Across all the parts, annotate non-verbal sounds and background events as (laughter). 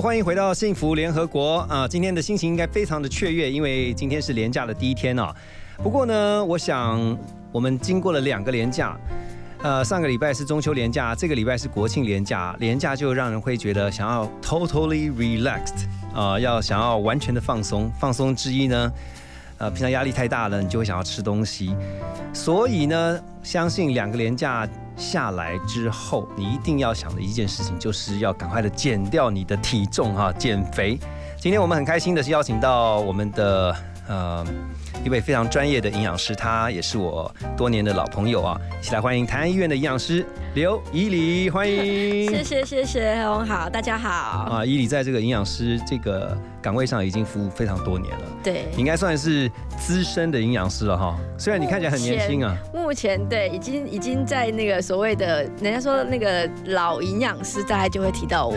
欢迎回到幸福联合国啊！今天的心情应该非常的雀跃，因为今天是连假的第一天哦。不过呢，我想我们经过了两个连假，呃，上个礼拜是中秋连假，这个礼拜是国庆连假，连假就让人会觉得想要 totally relaxed 啊、要想要完全的放松。放松之一呢，呃，平常压力太大了，你就会想要吃东西。所以呢，相信两个连假下来之后，你一定要想的一件事情，就是要赶快的减掉你的体重哈、减肥。今天我们很开心的是邀请到我们的呃一位非常专业的营养师，他也是我多年的老朋友啊，一起来欢迎台安医院的营养师刘以礼，欢迎。谢谢谢谢，红好，大家好。啊，以礼在这个营养师这个岗位上已经服务非常多年了，对你，应该算是资深的营养师了哈。虽然你看起来很年轻啊，目前对已经已经在那个所谓的人家说那个老营养师，大概就会提到我。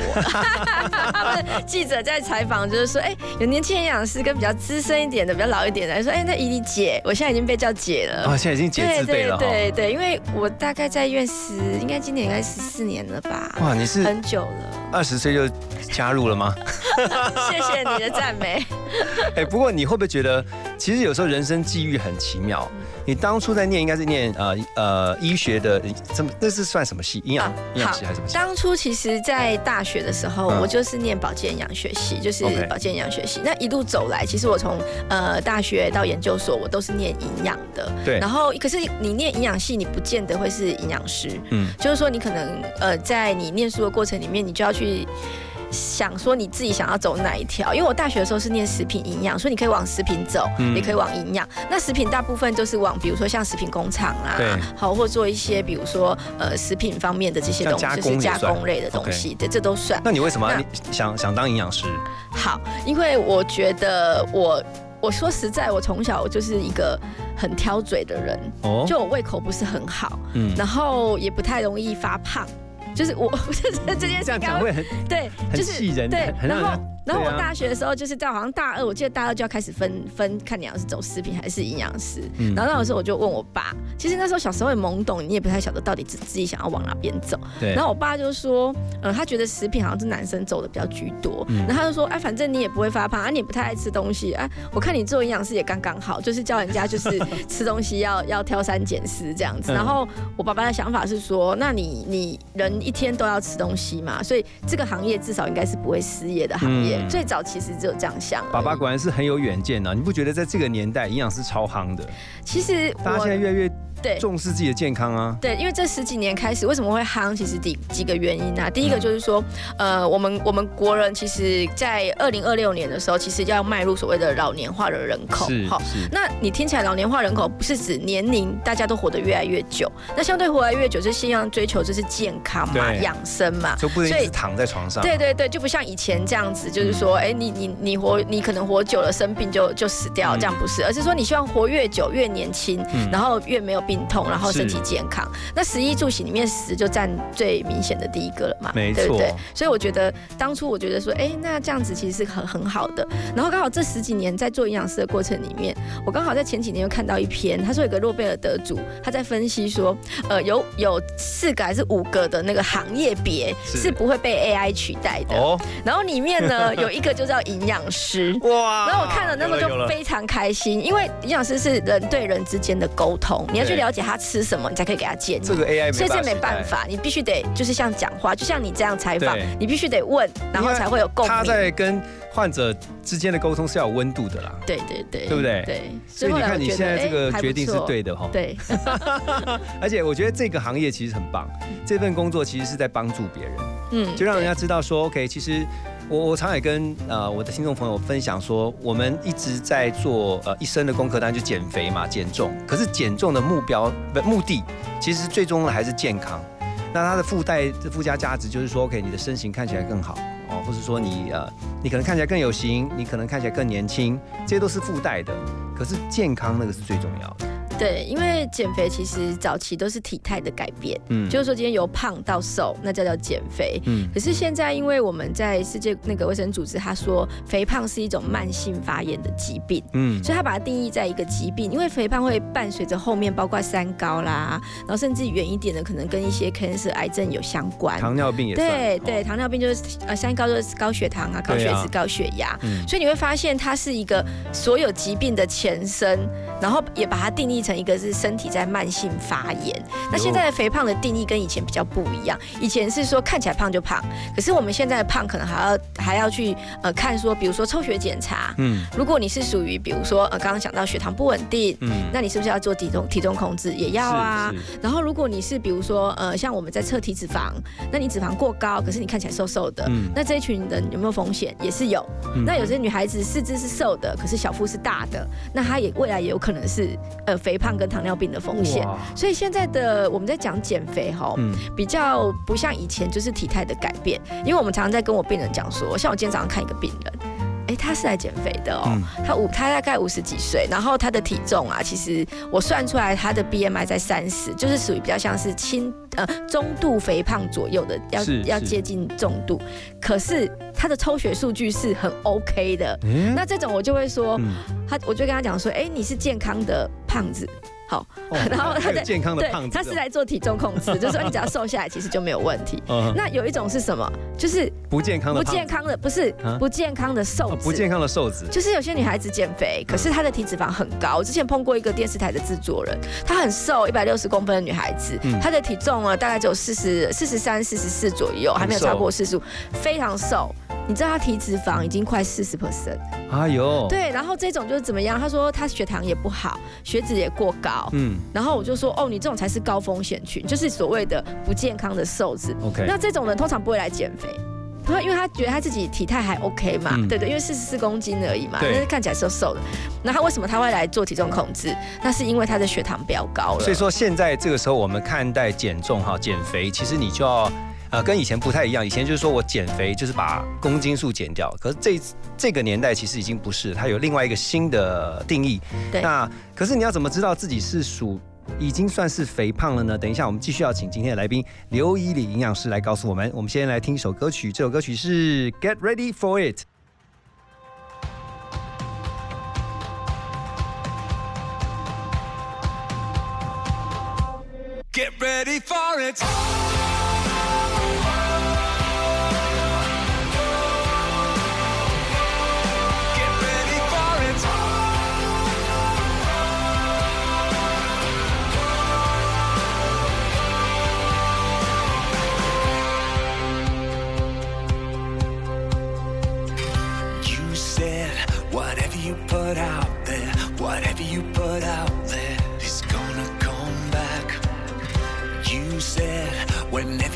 他们记者在采访就是说，哎、有年轻营养师跟比较资深一点的、比较老一点的，说，哎、那怡丽姐，我现在已经被叫姐了。啊，现在已经解对对字辈了哈。对对，因为我大概在医院十，应该今年应该十四年了吧，哇，你是很久了。二十岁就加入了吗？(laughs) 谢谢你的赞美。(laughs) 哎，不过你会不会觉得，其实有时候人生际遇很奇妙？你当初在念应该是念呃呃医学的，怎么那是算什么系？营养啊营养系还是什么系？当初其实，在大学的时候，嗯我就是念保健营养学系，就是保健营养学系。那一路走来，其实我从呃大学到研究所，我都是念营养的。对然后，可是你念营养系，你不见得会是营养师。嗯，就是说，你可能呃，在你念书的过程里面，你就要去。想说你自己想要走哪一条？因为我大学的时候是念食品营养，所以你可以往食品走，嗯也可以往营养。那食品大部分就是往，比如说像食品工厂啦对，好，或做一些比如说呃食品方面的这些东西，就是加工类的东西，对，这都算。那你为什么你想想当营养师？好，因为我觉得我。我说实在，我从小就是一个很挑嘴的人，哦，就我胃口不是很好，嗯，然后也不太容易发胖，就是 (laughs) 我就是这件事这样应该会讲会很对，很就是气人，对，然后然后我大学的时候就是在好像大二，我记得大二就要开始分分，看你要是走食品还是营养师。嗯然后那个时候我就问我爸，其实那时候小时候也懵懂，你也不太晓得到底自自己想要往哪边走。对，然后我爸就说，呃，他觉得食品好像是男生走的比较居多，嗯然后他就说，哎、反正你也不会发胖，啊，你也不太爱吃东西，啊，我看你做营养师也刚刚好，就是教人家就是 (laughs) 吃东西要要挑三拣四这样子。嗯然后我爸爸的想法是说，那你你人一天都要吃东西嘛，所以这个行业至少应该是不会失业的行业。嗯最早其实只有这样想。爸爸果然是很有远见啊！你不觉得在这个年代，营养师超夯的？其实大家现在越来越对重视自己的健康啊。对，因为这十几年开始，为什么会夯？其实第几个原因啊。第一个嗯就是说，呃，我们我们国人其实，在二零二六年的时候，其实要迈入所谓的老年化的人口。是好是，那你听起来老年化人口不是指年龄大家都活得越来越久，那相对活得越久，就希望追求就是健康嘛、养生嘛。就不能一直躺在床上。对对对，就不像以前这样子，就是说，哎、你你你活，你可能活久了生病就就死掉，嗯这样不是，而是说你希望活越久越年轻，嗯然后越没有病痛，然后身体健康。那食衣住行里面食就占最明显的第一个了嘛，对不对？所以我觉得当初我觉得说，哎、那这样子其实是很很好的。然后刚好这十几年在做营养师的过程里面，我刚好在前几年又看到一篇，他说有个诺贝尔得主，他在分析说，呃，有有四个还是五个的那个行业别是是不会被 AI 取代的。哦，然后里面呢有一个就叫营养师。(laughs) 哇然后我看了那么有了就非常开心，因为营养师是人对人之间的沟通，你要去对了解他吃什么，你才可以给他建议。这个 AI 所以这没办。法，你必须得就是像讲话，就像你这样采访，你必须得问，然后才会有共他。在跟患者之间的沟通是要有温度的啦，对对对，对不对对，所以你看你现在这个哎决定是。对的哈。对，(laughs) 而且我觉得这个行业其实很棒，这份工作其实是在帮助别人，嗯就让人家知道说，OK，其实我我常也跟呃我的听众朋友分享说，我们一直在做呃一生的功课，当然就减肥嘛，减重。可是减重的目标不目的，其实最终的还是健康。那它的附带附加价值就是说，OK，你的身形看起来更好，哦，或者说你呃，你可能看起来更有型，你可能看起来更年轻，这些都是附带的。可是健康那个是最重要的。对，因为减肥其实早期都是体态的改变，嗯就是说今天由胖到瘦，那叫叫减肥。嗯可是现在，因为我们在世界那个卫生组织，他说肥胖是一种慢性发炎的疾病，嗯所以他把它定义在一个疾病，因为肥胖会伴随着后面包括三高啦，然后甚至远一点的可能跟一些 cancer 癌症有相关。糖尿病也算对哦对，糖尿病就是呃三高就是高血糖啊、高血脂、高血压。嗯所以你会发现它是一个所有疾病的前身，然后也把它定义成一个是身体在慢性发炎。那现在的肥胖的定义跟以前比较不一样，以前是说看起来胖就胖，可是我们现在的胖可能还要还要去呃看说，比如说抽血检查，嗯如果你是属于比如说呃刚刚讲到血糖不稳定。嗯那你是不是要做体重体重控制？也要啊。然后，如果你是比如说呃，像我们在测体脂肪，那你脂肪过高，可是你看起来瘦瘦的，嗯那这一群人有没有风险？也是有。嗯那有些女孩子四肢是瘦的，可是小腹是大的，那她也未来也有可能是呃肥胖跟糖尿病的风险。所以现在的我们在讲减肥哈，嗯比较不像以前就是体态的改变，因为我们常常在跟我病人讲说，像我今天早上看一个病人。哎，他是来减肥的哦，嗯他五他大概五十几岁，然后他的体重啊，其实我算出来他的 BMI 在三十，就是属于比较像是轻呃中度肥胖左右的，要要接近重度。可是他的抽血数据是很 OK 的，嗯那这种我就会说，嗯。他我就跟他讲说，哎，你是健康的胖子，好，哦 (laughs) 然后他在健康的对胖，子哦，他是来做体重控制，就是说你只要瘦下来，其实就没有问题。嗯那有一种是什么？就是不健康的不健康的，不是啊不健康的瘦子，哦不健康的瘦子，就是有些女孩子减肥，可是她的体脂肪很高。我之前碰过一个电视台的制作人，她很瘦，一百六十公分的女孩子嗯，她的体重啊大概只有四十四十三、四十四左右，还没有超过四十五，非常瘦。你知道他体脂肪已经快四十 percent，哎呦，对。然后这种就是怎么样？他说他血糖也不好，血脂也过高。嗯然后我就说，哦，你这种才是高风险群，就是所谓的不健康的瘦子。，OK，那这种人通常不会来减肥。他因为他觉得他自己体态还 OK 嘛，嗯对对，因为四十四公斤而已嘛，对但是看起来瘦瘦的。那他为什么他会来做体重控制？那是因为他的血糖飙高了。所以说现在这个时候我们看待减重哈减肥，其实你就要。呃，跟以前不太一样。以前就是说我减肥就是把公斤数减掉，可是这这个年代其实已经不是，它有另外一个新的定义。对那可是你要怎么知道自己是属已经算是肥胖了呢？等一下我们继续要请今天的来宾刘以礼营养师来告诉我们。我们先来听一首歌曲，这首歌曲是 Get Ready for It。Get ready for it. Put out there, whatever you put out there is gonna come back. You said whenever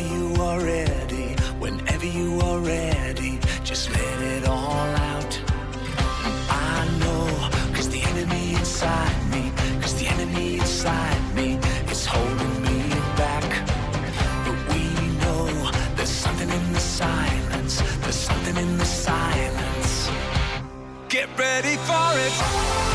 ready for it.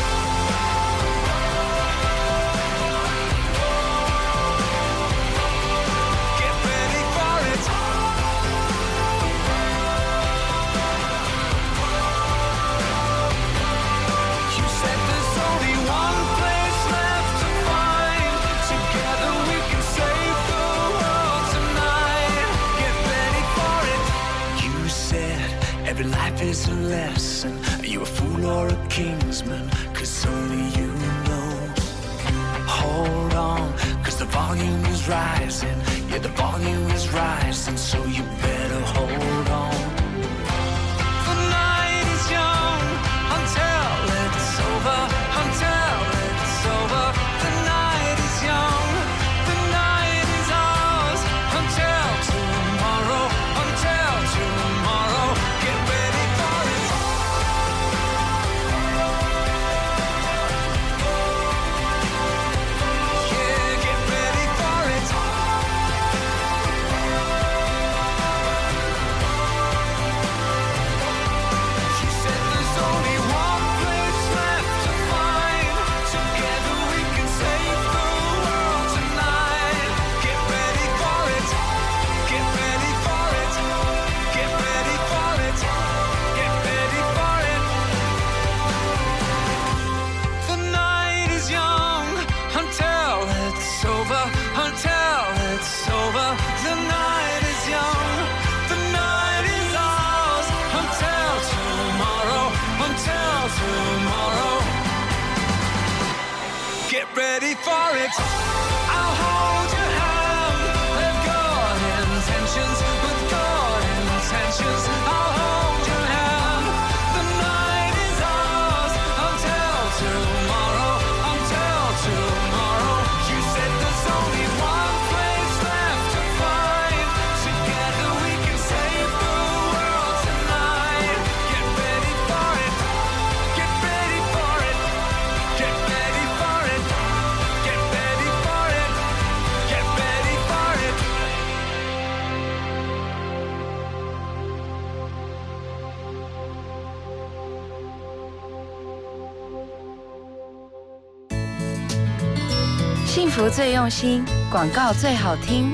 最用心，广告最好听。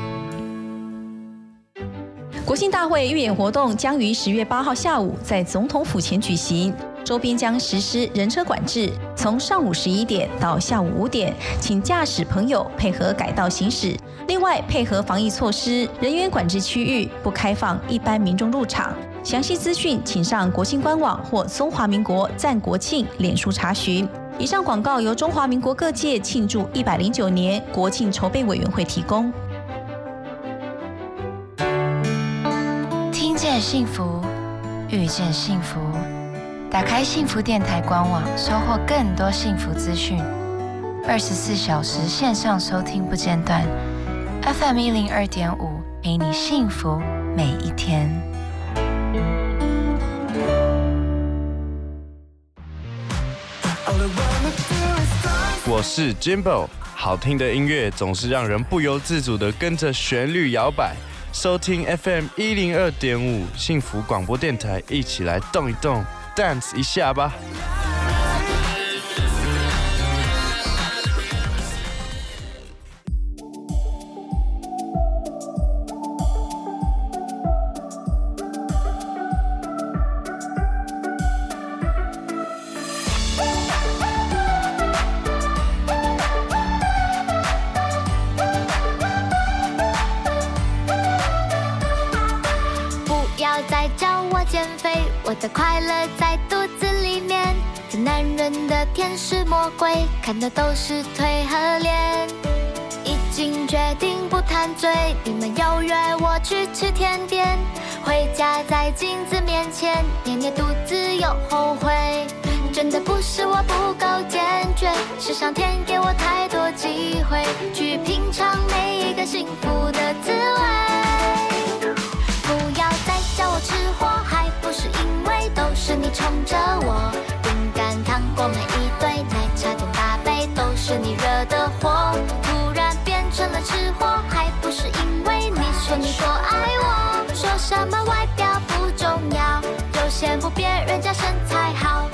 国庆大会预演活动将于十月八号下午在总统府前举行，周边将实施人车管制，从上午十一点到下午五点，请驾驶朋友配合改道行驶。另外，配合防疫措施，人员管制区域不开放一般民众入场。详细资讯请上国庆官网或中华民国赞国庆脸书查询。以上广告由中华民国各界庆祝一百零九年国庆筹备委员会提供。听见幸福，遇见幸福。打开幸福电台官网，收获更多幸福资讯。二十四小时线上收听不间断，FM 一零二点五，陪你幸福每一天。我是 Jimbo，好听的音乐总是让人不由自主的跟着旋律摇摆。收听 FM 一零二点五幸福广播电台，一起来动一动，dance 一下吧。是魔鬼，看的都是腿和脸。已经决定不贪嘴，你们又约我去吃甜点，回家在镜子面前捏捏肚子又后悔。真的不是我不够坚决，是上天给我太多机会，去品尝每一个幸福的滋味。不要再叫我吃货，还不是因为都是你宠着我。说你多爱我。说什么外表不重要，就羡慕别人家身材好。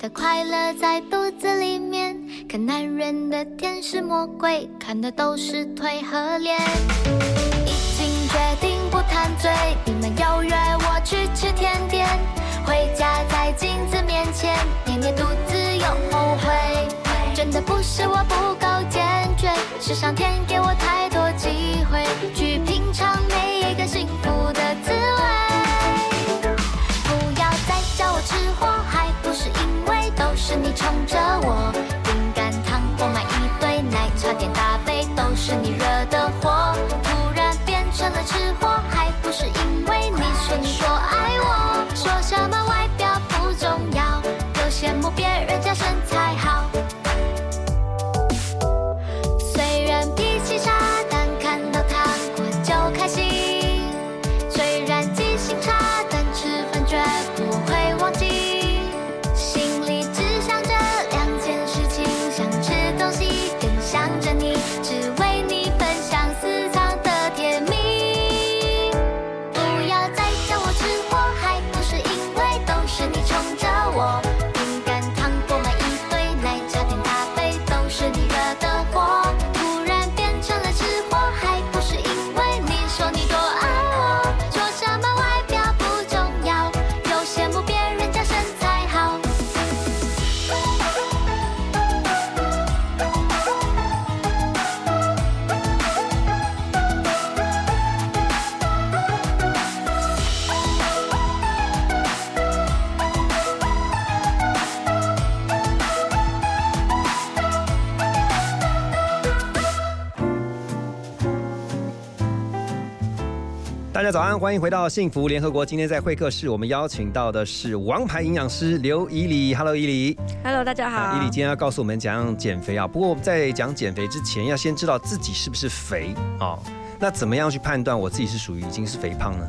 的快乐在肚子里面。可男人的天是魔鬼，看的都是腿和脸。已经决定不贪嘴，你们又约我去吃甜点，回家在镜子面前捏捏肚子又后悔。真的不是我不够坚决，是上天给是因为你说你多爱我。说什么外表不重要，又羡慕别人家身材好。安，欢迎回到幸福联合国。今天在会客室，我们邀请到的是王牌营养师刘以礼。Hello，以礼。Hello，大家好。以礼今天要告诉我们怎样减肥啊。不过在讲减肥之前，要先知道自己是不是肥哦。那怎么样去判断我自己是属于已经是肥胖呢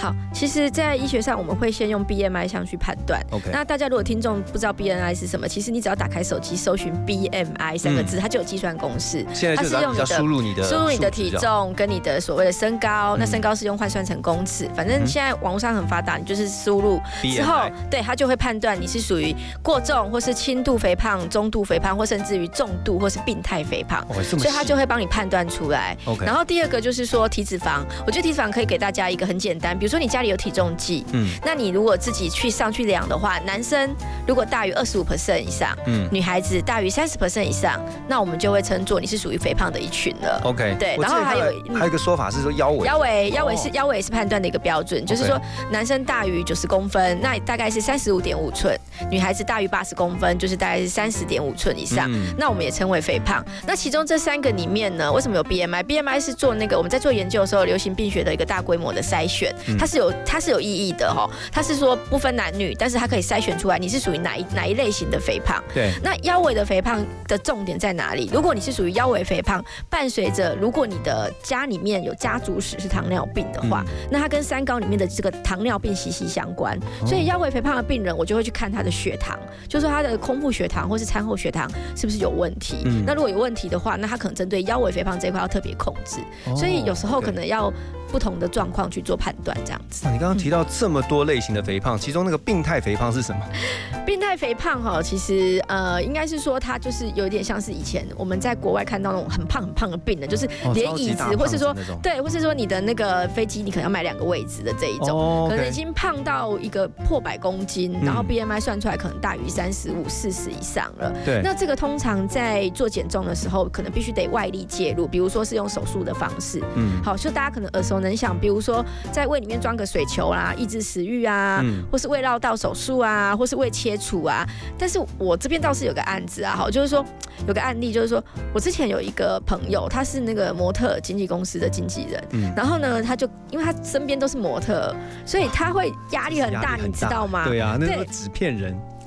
好，其实，在医学上，我们会先用 BMI 上去判断。？OK，那大家如果听众不知道 BMI 是什么，其实你只要打开手机搜寻 BMI 三个字，它就有计算公式。现在就是要要输入你的输入你的体重跟你的所谓的身高，那嗯身高是用换算成公尺。反正现在网络上很发达，你就是输入之后对它就会判断你是属于过重，或是轻度肥胖、中度肥胖，或甚至于重度或是病态肥胖。所以它就会帮你判断出来。OK，然后第二个就是说体脂肪，我觉得体脂肪可以给大家一个很简单，比如说你家里有体重计，嗯。那你如果自己去上去量的话，男生如果大于二十五 percent 以上，嗯。女孩子大于三十 percent 以上，那我们就会称作你是属于肥胖的一群了。，OK，对然后还有还还有一个说法是说腰围，腰围，腰围是哦腰围是判断的一个标准，就是说男生大于九十公分，那大概是三十五点五寸；女孩子大于八十公分，就是大概是三十点五寸以上。嗯那我们也称为肥胖。那其中这三个里面呢，为什么有 BMI？BMI 是做那个我们在做研究的时候，流行病学的一个大规模的筛选，嗯它是有它是有意义的哈。它是说不分男女，但是它可以筛选出来你是属于哪一哪一类型的肥胖。对，那腰围的肥胖的重点在哪里？如果你是属于腰围肥胖，伴随着如果你的家里面有家族史是糖尿病的话，嗯那它跟三高里面的这个糖尿病息息相关。哦所以腰围肥胖的病人，我就会去看他的血糖，就说他的空腹血糖或是餐后血糖是不是有问题。嗯那如果有问题的话，那他可能针对腰围肥胖这一块要特别控制。哦所以有时候可能要不同的状况去做判断，这样子。啊你刚刚提到这么多类型的肥胖，其中那个病态肥胖是什么？(laughs) 病态肥胖哈，其实呃，应该是说它就是有点像是以前我们在国外看到那种很胖很胖的病人，就是哦连椅子，或是说对，或是说你的那个飞机你可能要买两个位置的这一种。哦可能已经胖到一个破百公斤，嗯然后 BMI 算出来可能大于三十五、四十以上了。对，那这个通常在做减重的时候，可能必须得外力介入，比如说是用手术的方式。嗯好，就大家可能耳熟能详，比如说在胃里面装个水球啦，抑制食欲啊，嗯或是胃绕道手术啊，或是胃切除啊。但是我这边倒是有个案子啊，好，就是说有个案例，就是说我之前有一个朋友，他是那个模特经纪公司的经纪人，嗯然后呢，他就因为他身边都是模特，所以他会压力很大，你知道吗？对啊，那个纸片人，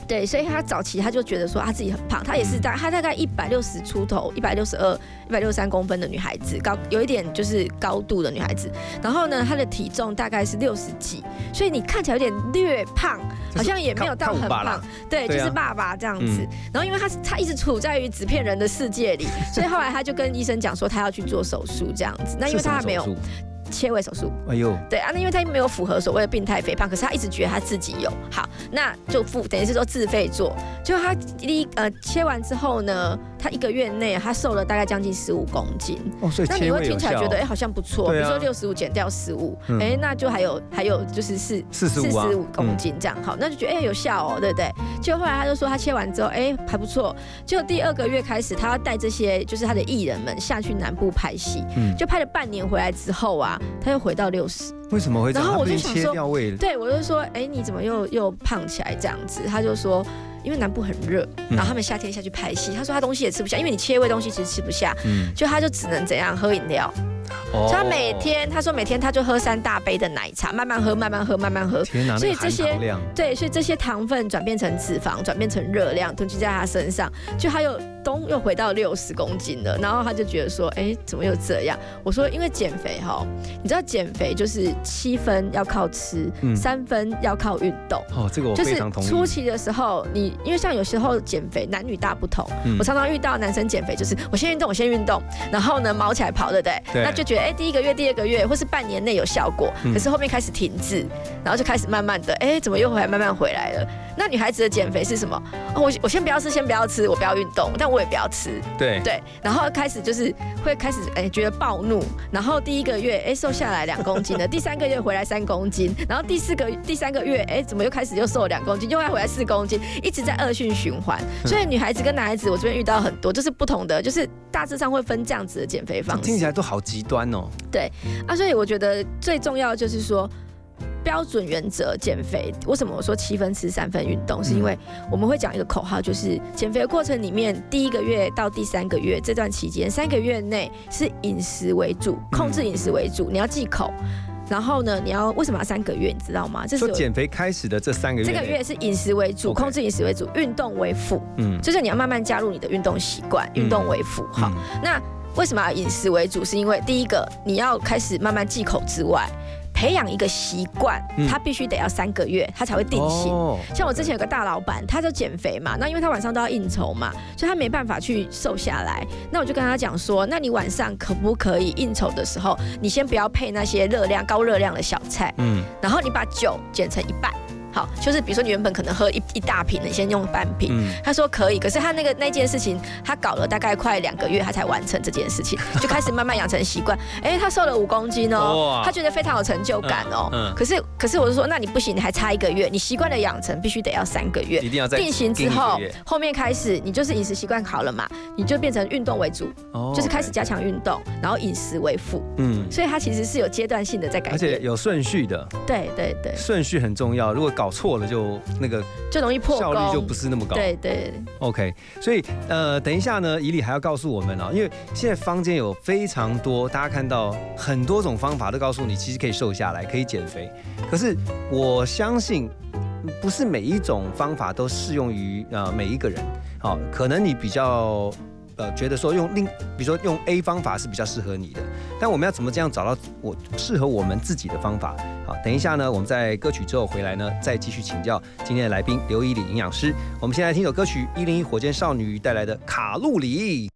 对，所以他早期他就觉得说他自己很胖，他也是大他大概一百六十出头，一百六十二、一百六十三公分的女孩子，高有一点就是高度的女孩子。然后呢，她的体重大概是六十几，所以你看起来有点略胖，好像也没有到很胖，对，就是爸爸这样子。嗯。然后因为他他一直处在于纸片人的世界里，所以后来他就跟医生讲说他要去做手术这样子。那因为他还没有切胃手术，哎呦，对啊，那因为他没有符合所谓的病态肥胖，可是他一直觉得他自己有，好，那就付等于是说自费做，就他第一呃切完之后呢，他一个月内他瘦了大概将近十五公斤，哦，所以那你会听起来觉得哎、好像不错，啊。比如说六十五减掉十五、嗯。哎那就还有还有就是四45啊。十五公斤这样，好，那就觉得哎、有效哦，对不对？就后来他就说他切完之后哎、还不错，就第二个月开始他要带这些就是他的艺人们下去南部拍戏，嗯，就拍了半年回来之后啊，他又回到六十。为什么会？然后我就想说对，我就说，哎、你怎么又又胖起来这样子？他就说，因为南部很热，嗯然后他们夏天下去拍戏，他说他东西也吃不下，因为你切胃东西其实吃不下，嗯，就他就只能怎样喝饮料。哦所以他每天他说每天他就喝三大杯的奶茶，慢慢喝，慢慢喝，慢慢喝。所以这些，对，所以这些糖分转变成脂肪，转变成热量，囤积在他身上，就他又咚又回到六十公斤了。然后他就觉得说，哎，怎么又这样？我说，因为减肥哈，你知道减肥就是七分要靠吃，嗯三分要靠运动。哦，这个我就是。初期的时候，你因为像有时候减肥男女大不同，嗯我常常遇到男生减肥就是我先运动，我先运动，然后呢毛起来跑，对不对？对那就觉得哎、第一个月、第二个月或是半年内有效果，嗯可是后面开始停滞，然后就开始慢慢的哎、怎么又回来慢慢回来了？那女孩子的减肥是什么？哦，我我先不要吃，先不要吃，我不要运动，但我也不要吃，对对，然后开始就是会开始哎、觉得暴怒，然后第一个月哎、瘦下来两公斤了，第三个月回来三公斤，然后第四个第三个月哎、怎么又开始又瘦了两公斤，又要回来四公斤，一直在恶性循环。所以女孩子跟男孩子我这边遇到很多，就是不同的，就是大致上会分这样子的减肥方式听起来都好极端哦。对啊。所以我觉得最重要的就是说。标准原则减肥，为什么我说七分吃三分运动？是因为我们会讲一个口号，就是减肥的过程里面，第一个月到第三个月这段期间，三个月内是饮食为主，控制饮食为主，你要忌口。然后呢，你要为什么要三个月？你知道吗？这是说减肥开始的这三个月，这个月是饮食为主，控制饮食为主，运动为辅，嗯就是你要慢慢加入你的运动习惯，嗯运动为辅。好，嗯那为什么要饮食为主？是因为第一个你要开始慢慢忌口之外，培养一个习惯嗯，它必须得要三个月，他才会定型。哦像我之前有个大老板，他就减肥嘛，那因为他晚上都要应酬嘛，所以他没办法去瘦下来。那我就跟他讲说，那你晚上可不可以应酬的时候，你先不要配那些热量高热量的小菜，嗯然后你把酒减成一半。好，就是比如说你原本可能喝一一大瓶的，你先用半瓶。嗯他说可以，可是他那个那件事情，他搞了大概快两个月，他才完成这件事情，(laughs) 就开始慢慢养成习惯。哎，他瘦了五公斤哦，他觉得非常有成就感哦。嗯嗯可是可是我就说，那你不行，你还差一个月，你习惯的养成必须得要三个月。一定要在定型之后后面开始你就是饮食习惯好了嘛，你就变成运动为主，哦就是开始加强运动，然后饮食为辅，嗯，所以他其实是有阶段性的在改变。而且有顺序的，对对对，顺序很重要。如果搞错了，就那个就容易破效率就不。是那么高。对对，OK，所以呃，等一下呢，以里还要告诉我们啊，因为现在坊间有非常多，大家看到很多种方法都告诉你，其实可以瘦下来，可以减肥。可是我相信，不是每一种方法都适用于呃每一个人。好、可能你比较呃觉得说用另，比如说用 A 方法是比较适合你的，但我们要怎么这样找到我适合我们自己的方法？好，等一下呢，我们在歌曲之后回来呢，再继续请教今天的来宾刘依礼营养师。我们先来听首歌曲，一零一火箭少女带来的《卡路里》。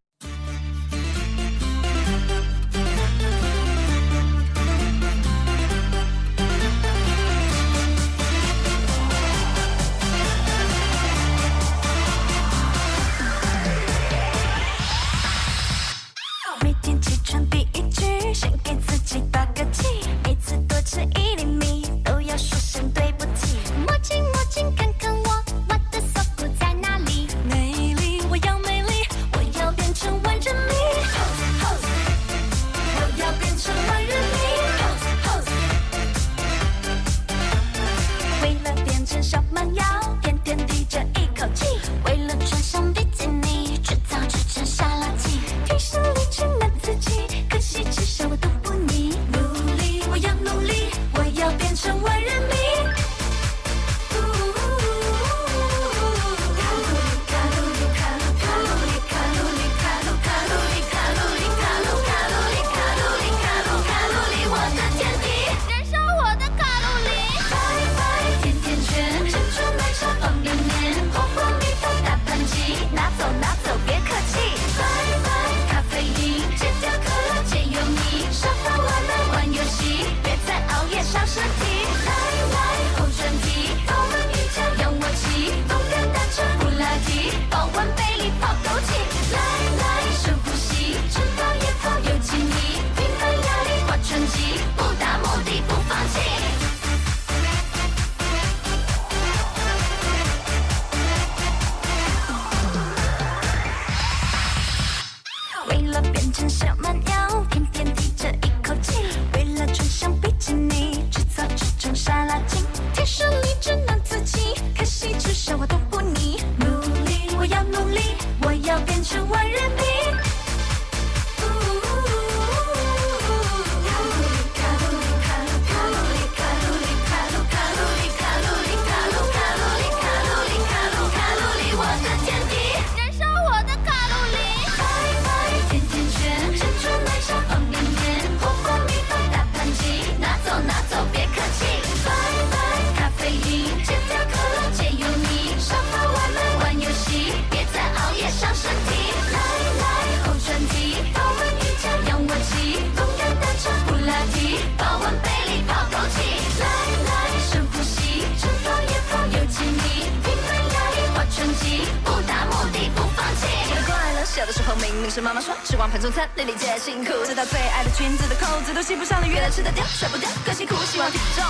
明明是妈妈说吃光盘中餐，粒粒皆辛苦，直到最爱的裙子的扣子都系不上了，月亮吃得掉，甩不掉，更辛苦。希望体重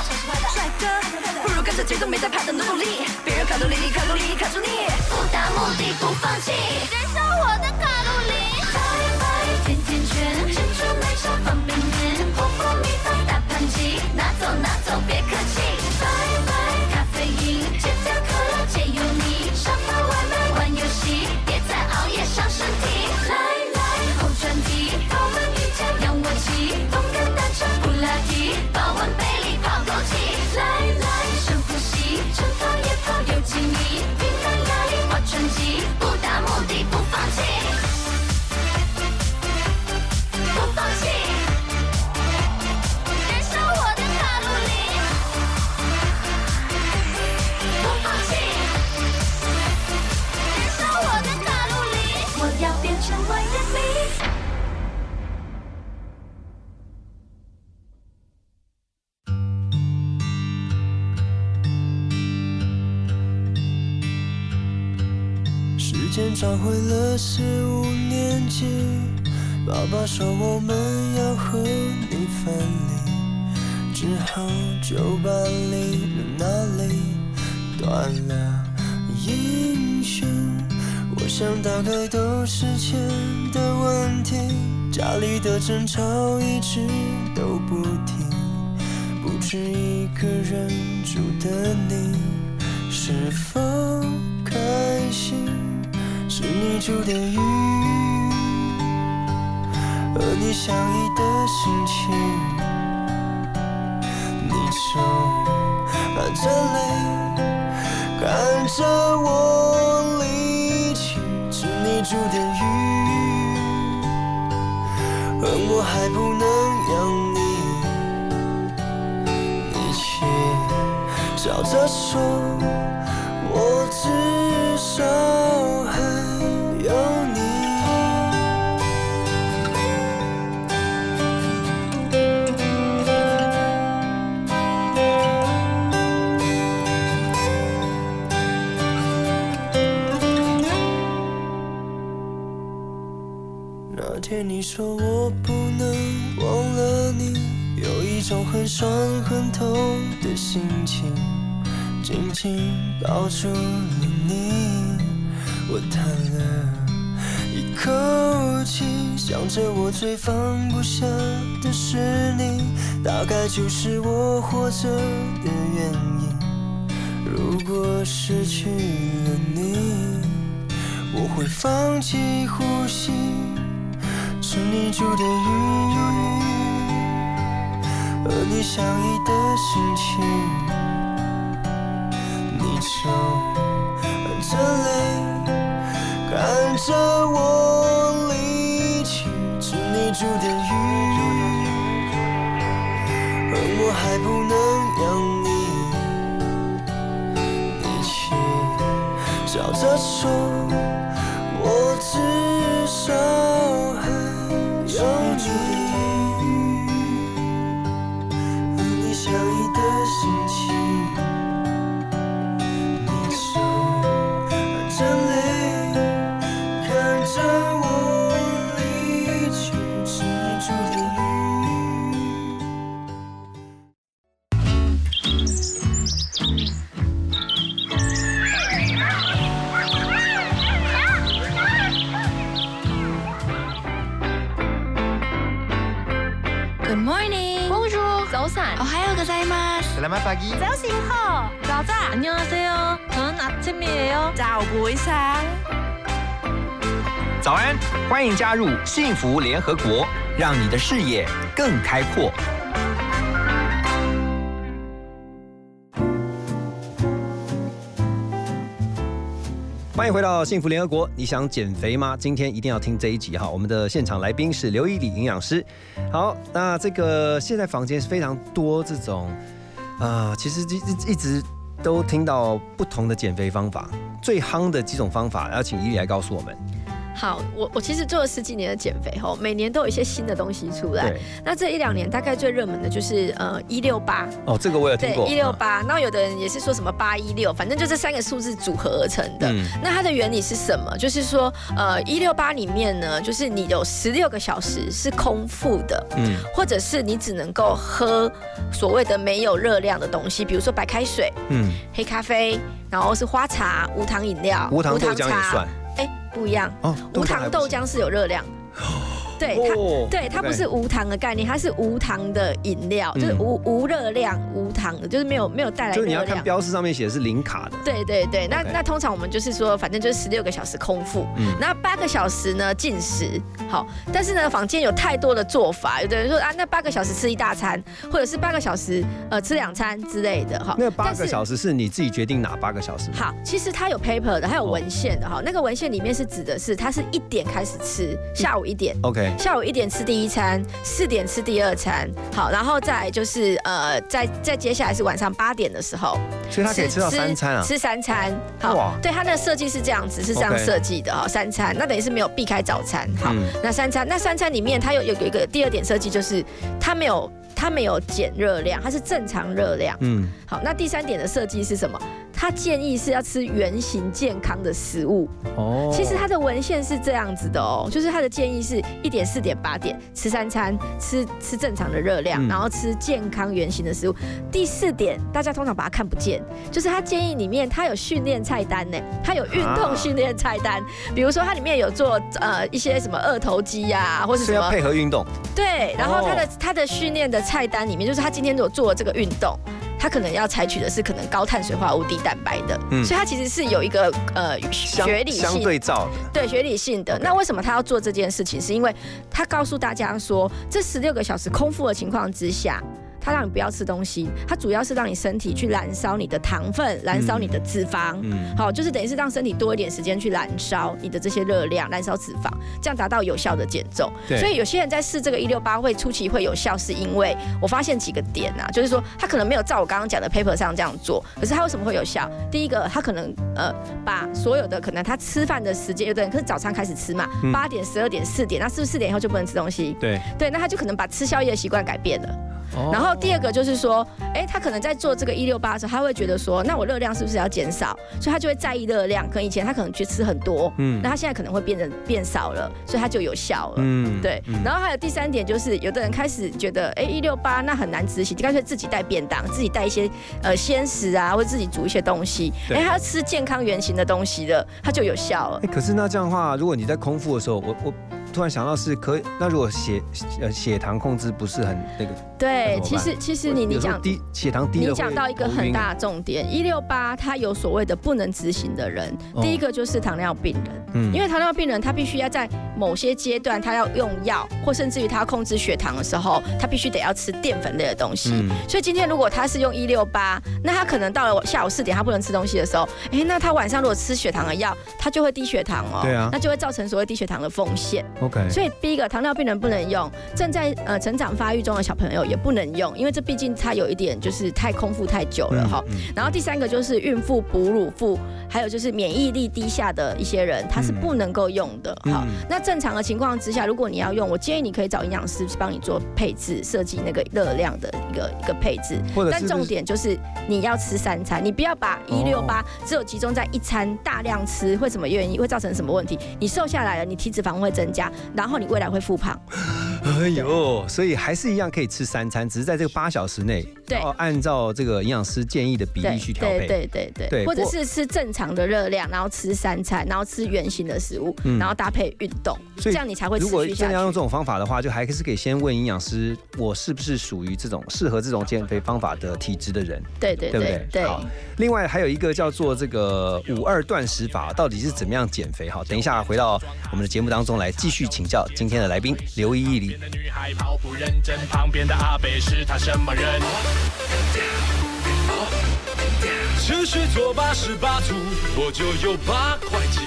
帅哥，不如跟着节奏没在怕的努力，别人卡路里卡路里卡住你，不达目的不放弃，燃烧我的卡路里。回了四五年级，爸爸说我们要和你分离，之后就搬离了那里断了音讯。我想大概都是钱的问题，家里的争吵一直都不停，不止一个人住的你，是否开心？是你住的雨，和你相依的心情，你就含着泪看着我离去，是你住的雨，恨我还不能养你，你却笑着说，说我不能忘了你，有一种很酸很痛的心情，紧紧抱住了你，我叹了一口气，想着我最放不下的是你，大概就是我活着的原因。如果失去了你，我会放弃呼吸。是你住的雨，和你相依的心情，你就含着泪看着我离去。是你住的雨，而我还不能养你，你却笑着说，我至少加入幸福联合国，让你的视野更开阔。欢迎回到幸福联合国。你想减肥吗？今天一定要听这一集哈。我们的现场来宾是刘以礼营养师。好，那这个现在房间是非常多这种啊、其实一一直都听到不同的减肥方法，最夯的几种方法，要请以礼来告诉我们。好，我我其实做了十几年的减肥后，每年都有一些新的东西出来对。那这一两年大概最热门的就是呃一六八，哦，这个我有听对过。一六八。那有的人也是说什么八一六，反正就这三个数字组合而成的。嗯那它的原理是什么？就是说呃一六八里面呢，就是你有十六个小时是空腹的。嗯或者是你只能够喝所谓的没有热量的东西，比如说白开水、嗯，黑咖啡，然后是花茶、无糖饮料、无糖豆浆也茶算。哎，不一样，哦，无糖豆浆是有热量。(laughs) 对它，哦对它不是无糖的概念，它是无糖的饮料，就是嗯无无热量、无糖的，就是没有没有带来就是你要。看标示上面写的是零卡的。对对对，那那通常我们就是说，反正就是十六个小时空腹，嗯那八个小时呢进食。好，但是呢，坊间有太多的做法，有的人说啊，那八个小时吃一大餐，或者是八个小时呃吃两餐之类的哈。那八个小时是你自己决定哪八个小时？好，其实它有 paper 的，它有文献的哈。那个文献里面是指的是，它是一点开始吃，下午一点。OK，下午一点吃第一餐，四点吃第二餐，好，然后再就是呃，再再接下来是晚上八点的时候，所以他可以吃到三餐啊。吃三餐，好，对，它的设计是这样子，是这样设计的哈，三餐，那等于是没有避开早餐，好，嗯。那三餐，那三餐里面它有有有一个第二点设计，就是它没有它没有减热量，它是正常热量，嗯，好，那第三点的设计是什么？他建议是要吃圆形健康的食物。哦。其实他的文献是这样子的哦，就是他的建议是一点四点八点吃三餐，吃吃正常的热量，嗯。然后吃健康圆形的食物。第四点，大家通常把它看不见，就是他建议里面他有训练菜单呢，他有运动啊。训练菜单，比如说它里面有做呃一些什么二头肌呀、或是什么是要配合运动，对，然后他的、哦。他的训练的菜单里面，就是他今天如果做了这个运动。他可能要采取的是可能高碳水化合物、低蛋白的，嗯所以它其实是有一个呃学理性相对照的。对学理性的。那为什么他要做这件事情？是因为他告诉大家说，这十六个小时空腹的情况之下。他让你不要吃东西，它主要是让你身体去燃烧你的糖分，燃烧你的脂肪，嗯，好，就是等于是让身体多一点时间去燃烧你的这些热量，燃烧脂肪，这样达到有效的减重。对所以有些人在试这个一六八会初期会有效，是因为我发现几个点啊，就是说他可能没有照我刚刚讲的 paper 上这样做，可是他为什么会有效？第一个，他可能呃把所有的可能他吃饭的时间，有的人可是早餐开始吃嘛嗯，八点、十二点、四点，那是不是四点以后就不能吃东西？对。对，那他就可能把吃宵夜的习惯改变了。哦然后第二个就是说，哎，他可能在做这个一六八的时候，他会觉得说，那我热量是不是要减少？所以他就会在意热量。可能以前他可能去吃很多，嗯那他现在可能会变得变少了，所以他就有效了。嗯对，然后还有第三点就是，有的人开始觉得，哎，一六八那很难执行，就干脆自己带便当，自己带一些呃鲜食啊，或者自己煮一些东西。对哎，他要吃健康原型的东西的，他就有效了哎、。可是那这样的话，如果你在空腹的时候，我我突然想到是可以，那如果血呃血糖控制不是很那个，对其实其实你你讲低血糖低你讲到一个很大的重点，一六八它有所谓的不能执行的人，哦。第一个就是糖尿病人，嗯。因为糖尿病人他必须要在某些阶段他要用药，或甚至于他要控制血糖的时候，他必须得要吃淀粉类的东西。嗯。所以今天如果他是用一六八，那他可能到了下午四点他不能吃东西的时候，哎，那他晚上如果吃血糖的药，他就会低血糖哦，对啊。那就会造成所谓低血糖的风险。OK，所以第一个，糖尿病人不能用，正在呃成长发育中的小朋友也不能用，因为这毕竟它有一点就是太空腹太久了哈。嗯然后第三个就是孕妇、哺乳妇，还有就是免疫力低下的一些人，他是不能够用的。好，嗯那正常的情况之下，如果你要用，我建议你可以找营养师帮你做配置，设计那个热量的一个一个配置。但重点就是你要吃三餐，你不要把一六哦八只有集中在一餐大量吃，会什么原因？会造成什么问题？你瘦下来了，你体脂肪会增加，然后你未来会复胖。哎呦，所以还是一样可以吃三餐，只是在这个八小时内，对要按照这个营养师建议的比例去调配。对对对对对或者是吃正常的热量，然后吃三餐，然后吃圆形的食物，嗯然后搭配运动，这样你才会持如果续下去。真的要用这种方法的话，就还是可以先问营养师，我是不是属于这种适合这种减肥方法的体质的人，对对对不对对？好。另外还有一个叫做这个五二断食法，到底是怎么样减肥？好，等一下回到我们的节目当中来继续去请教今天的来宾刘依依里。女孩跑步认真，旁边的阿北是她什么人？持续做八十八组，我就有八块肌。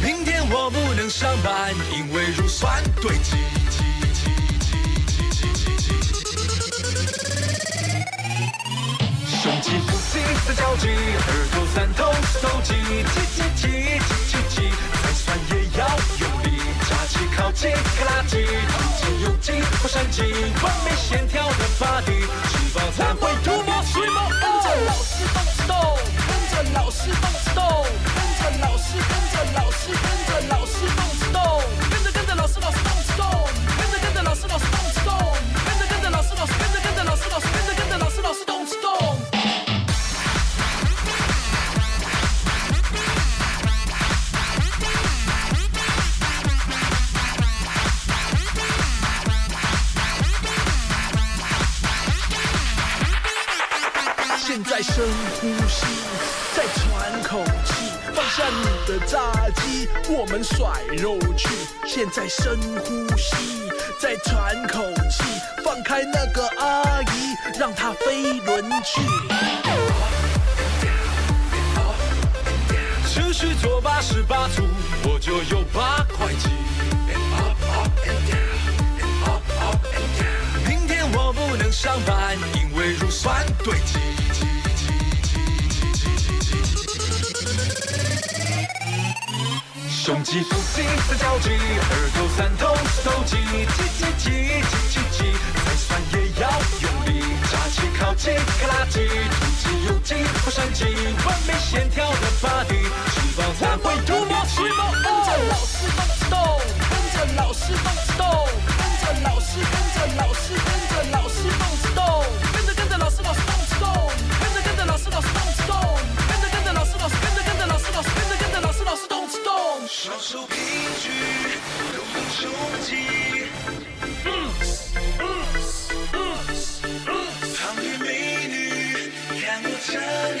明天我不能上班，因为乳酸堆积。胸肌、腹肌、三角肌，耳朵三头手肌，叽叽叽叽叽叽，再酸也要用力，扎起靠近克拉肌，有筋有筋不闪肌，完美线条的 body，吃饱才会涂抹水墨。跟着老师动次动，跟着老师动次动，跟着老师跟着老师跟着老师动次动，深呼吸，再喘口气，放下你的炸鸡，我们甩肉去。现在深呼吸，再喘口气，放开那个阿姨，让她飞轮去。持续做八十八组，我就有八块肌。明天我不能上班，因为乳酸堆积。胸肌腹肌三角肌，二头三头四头肌，肌肌肌肌肌肌，再酸也要用力。扎起靠近可拉肌，吐气胸气，不头肌，完美线条的 body。吃饱才会出表情。跟着老师动动，跟着老师动动，跟着老师跟着老师跟着老师动动，跟着跟着老师老师。双手平举，动动胸肌。胖女美女，看我这里。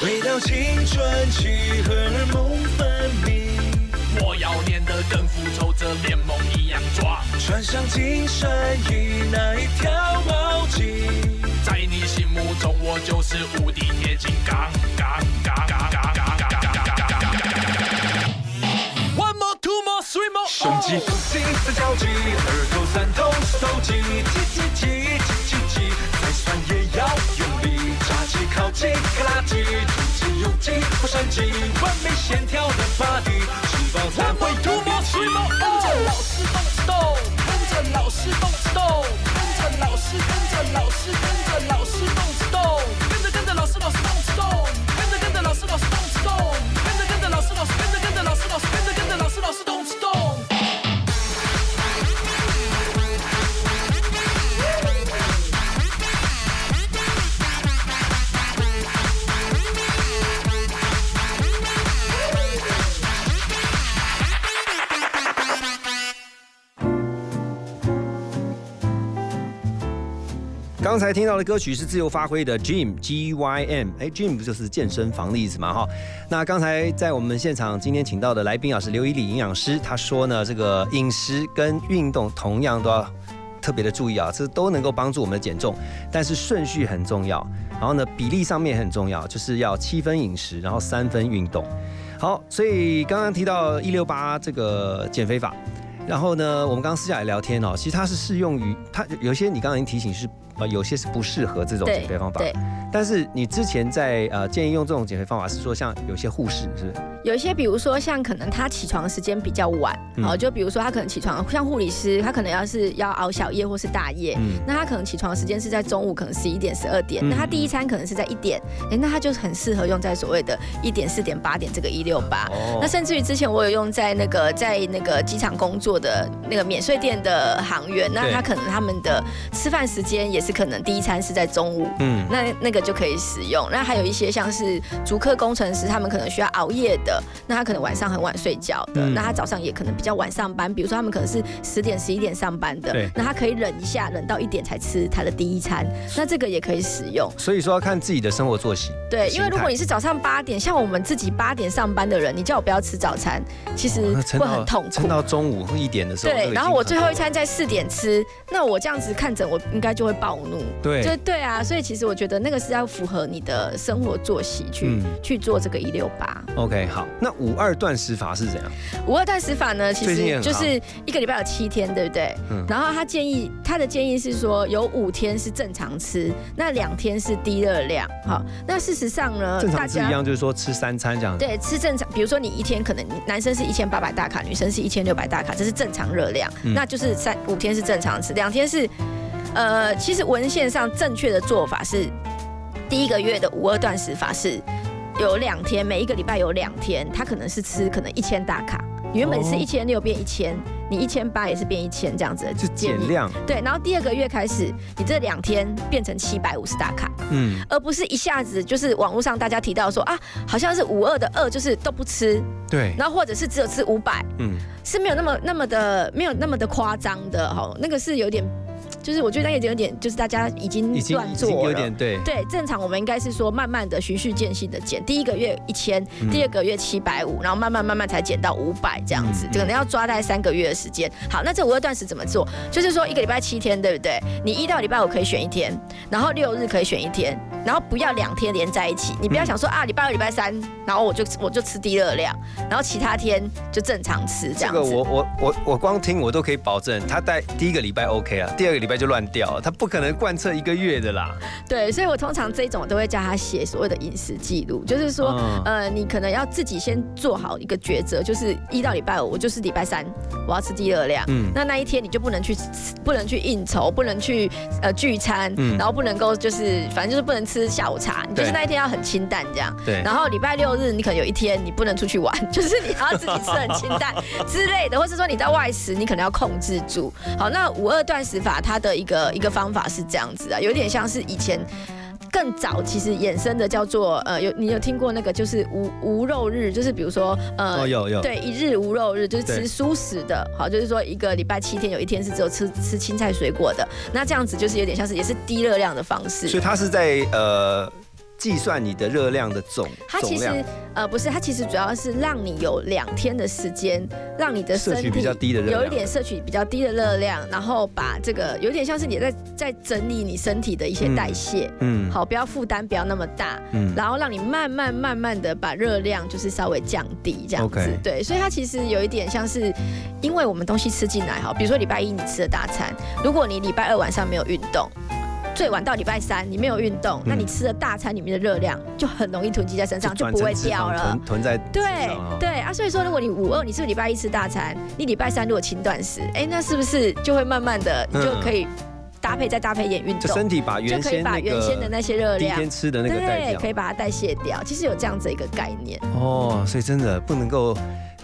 回到青春期，荷尔蒙分泌。我要练得跟复仇者联盟一样壮，穿上紧身衣，那一条毛巾，目中我就是无敌铁金刚。刚刚刚刚刚刚刚刚刚刚 One more, two more, three more。胸肌、腹肌、三角肌，二头、三头、四头肌，挤挤挤挤挤挤，再酸也要用力，扎起、靠肌、克拉肌，突肌、有肌、火山肌，完美线条的 body，吃饱才会吐沫水沫。跟着老师动次动，老师动次动，跟着老师，跟着老师，跟着老师动次动，跟着跟着老师老师动刚才听到的歌曲是自由发挥的 Gym G Y M，哎，Gym 不就是健身房的意思嘛哈？那刚才在我们现场今天请到的来宾啊是刘一礼营养师，他说呢，这个饮食跟运动同样都要特别的注意啊，这都能够帮助我们的减重，但是顺序很重要，然后呢比例上面很重要，就是要七分饮食，然后三分运动。好，所以刚刚提到一六八这个减肥法。然后呢，我们刚刚私下也聊天哦，其实它是适用于它有些你刚刚已经提醒是呃有些是不适合这种减肥方法，对，但是你之前在呃建议用这种减肥方法是说像有些护士是不是？有一些，比如说像可能他起床时间比较晚，嗯好、就比如说他可能起床，像护理师，他可能要是要熬小夜或是大夜，嗯那他可能起床时间是在中午，可能十一点、十二点，嗯那他第一餐可能是在一点，哎，那他就很适合用在所谓的一点、四点、八点这个一六八。哦那甚至于之前我有用在那个在那个机场工作的那个免税店的行员，那他可能他们的吃饭时间也是可能第一餐是在中午，嗯那那个就可以使用。那还有一些像是足科工程师，他们可能需要熬夜的，那他可能晚上很晚睡觉的，嗯那他早上也可能比较晚上班，比如说他们可能是十点、十一点上班的对，那他可以忍一下，忍到一点才吃他的第一餐，那这个也可以使用。所以说要看自己的生活作息。对，因为如果你是早上八点，像我们自己八点上班的人，你叫我不要吃早餐，其实会很痛苦撑。到中午一点的时候，对，然后我最后一餐在四点吃，那我这样子看诊，我应该就会暴怒。对就对啊，所以其实我觉得那个是要符合你的生活作息去、嗯去做这个一六八。OK 好，那五二断食法是怎样？五二断食法呢，其实就是一个礼拜有七天，对不对？嗯然后他建议他的建议是说，有五天是正常吃，那两天是低热量。好，那事实上呢，正常吃一样，就是说吃三餐这样。对，吃正常，比如说你一天可能男生是一千八百大卡，女生是一千六百大卡，这是正常热量，嗯那就是三五天是正常吃，两天是，呃，其实文献上正确的做法是，第一个月的五二断食法是有两天，每一个礼拜有两天，他可能是吃可能一千大卡，原本是哦。一千六变一千，你一千八也是变一千这样子的就。减量，对，然后第二个月开始，你这两天变成七百五十大卡，嗯，而不是一下子就是网络上大家提到说啊，好像是五二的二就是都不吃，对，然后或者是只有吃五百，嗯，是没有那么那么的没有那么的夸张的哈，那个是有点，就是我觉得那个有点就是大家已经已经乱做了。有点对，对，正常我们应该是说慢慢的循序渐进的减，第一个月一千、嗯第二个月七百五，然后慢慢慢慢才减到五百这样子嗯，可能要抓大概三个月的时间。好，那这五个断食怎么做？就是说一个礼拜七天，对不对？你一到礼拜五可以选一天，然后六日可以选一天，然后不要两天连在一起。你不要想说啊，礼拜二、礼拜三，然后我就我就吃低热量，然后其他天就正常吃这样这个。我我我我光听我都可以保证，他在第一个礼拜 OK 啊，第二个礼拜拜就乱掉，他不可能贯彻一个月的啦。对，所以我通常这一种我都会叫他写所谓的饮食记录，就是说，嗯呃，你可能要自己先做好一个抉择，就是一到礼拜五，我就是礼拜三我要吃低热量，嗯那那一天你就不能去吃不能去应酬，不能去呃聚餐，嗯然后不能够就是反正就是不能吃下午茶，你就是那一天要很清淡这样。对然后礼拜六日你可能有一天你不能出去玩，(laughs) 就是你要自己吃很清淡之类的，或是说你在外食你可能要控制住。好，那五二断食法它的一个一个方法是这样子啊，有点像是以前。更早其实衍生的叫做呃有你有听过那个就是无无肉日，就是比如说呃哦有有对一日无肉日，就是吃素食的，好就是说一个礼拜七天有一天是只有吃吃青菜水果的，那这样子就是有点像是也是低热量的方式。所以他是在呃计算你的热量的总它其实，呃不是，它其实主要是让你有两天的时间，让你的身体摄取比较低的热量。有一点摄取比较低的热量，然后把这个有点像是你在在整理你身体的一些代谢，嗯好，不要负担不要那么大，嗯。然后让你慢慢慢慢的把热量就是稍微降低这样子。对，所以它其实有一点像是，因为我们东西吃进来哈，比如说礼拜一你吃的大餐，如果你礼拜二晚上没有运动。最晚到礼拜三，你没有运动，那你吃的大餐里面的热量就很容易囤积在身上，就不会掉了囤。囤在对对啊，所以说如果你五二你是不是礼拜一吃大餐，你礼拜三如果轻断食，哎，那是不是就会慢慢的你就可以搭配再搭配一点运就动，身体把原先那原先的那些热第一量天吃的那个代对，可以把它代谢掉。其实有这样子一个概念。哦，所以真的不能够，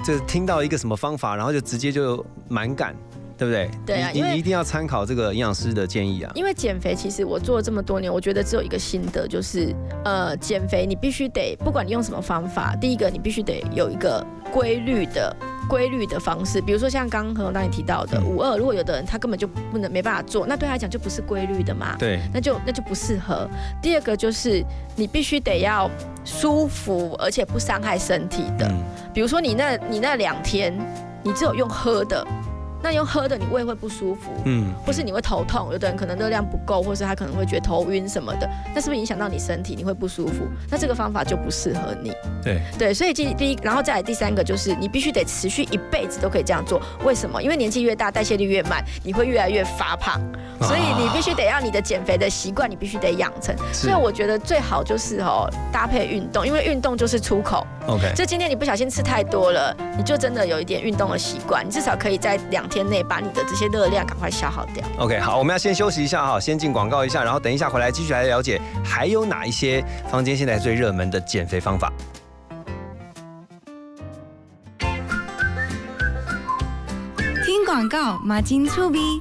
就听到一个什么方法，然后就直接就蛮赶，对不对？对啊因为你一定要参考这个营养师的建议啊。因为减肥，其实我做了这么多年，我觉得只有一个心得，就是呃，减肥你必须得，不管你用什么方法，第一个你必须得有一个规律的。规律的方式，比如说像刚刚何总当你提到的嗯五二，如果有的人他根本就不能没办法做，那对他来讲就不是规律的嘛。对，那就那就不适合。第二个就是你必须得要舒服，而且不伤害身体的。嗯，比如说你那你那两天，你只有用喝的，那用喝的你胃会不舒服，嗯，或是你会头痛，有的人可能热量不够，或是他可能会觉得头晕什么的，那是不是影响到你身体，你会不舒服？那这个方法就不适合你。对，对，所以第第一，然后再来第三个就是你必须得持续一辈子都可以这样做。为什么？因为年纪越大，代谢率越慢，你会越来越发胖，所以你必须得让你的减肥的习惯，你必须得养成。所以我觉得最好就是哦搭配运动，因为运动就是出口。OK，就今天你不小心吃太多了，你就真的有一点运动的习惯，你至少可以在两天内把你的这些热量赶快消耗掉。OK，好，我们要先休息一下哈，先进广告一下，然后等一下回来继续来了解还有哪一些坊间现在最热门的减肥方法。听广告，马金粗逼。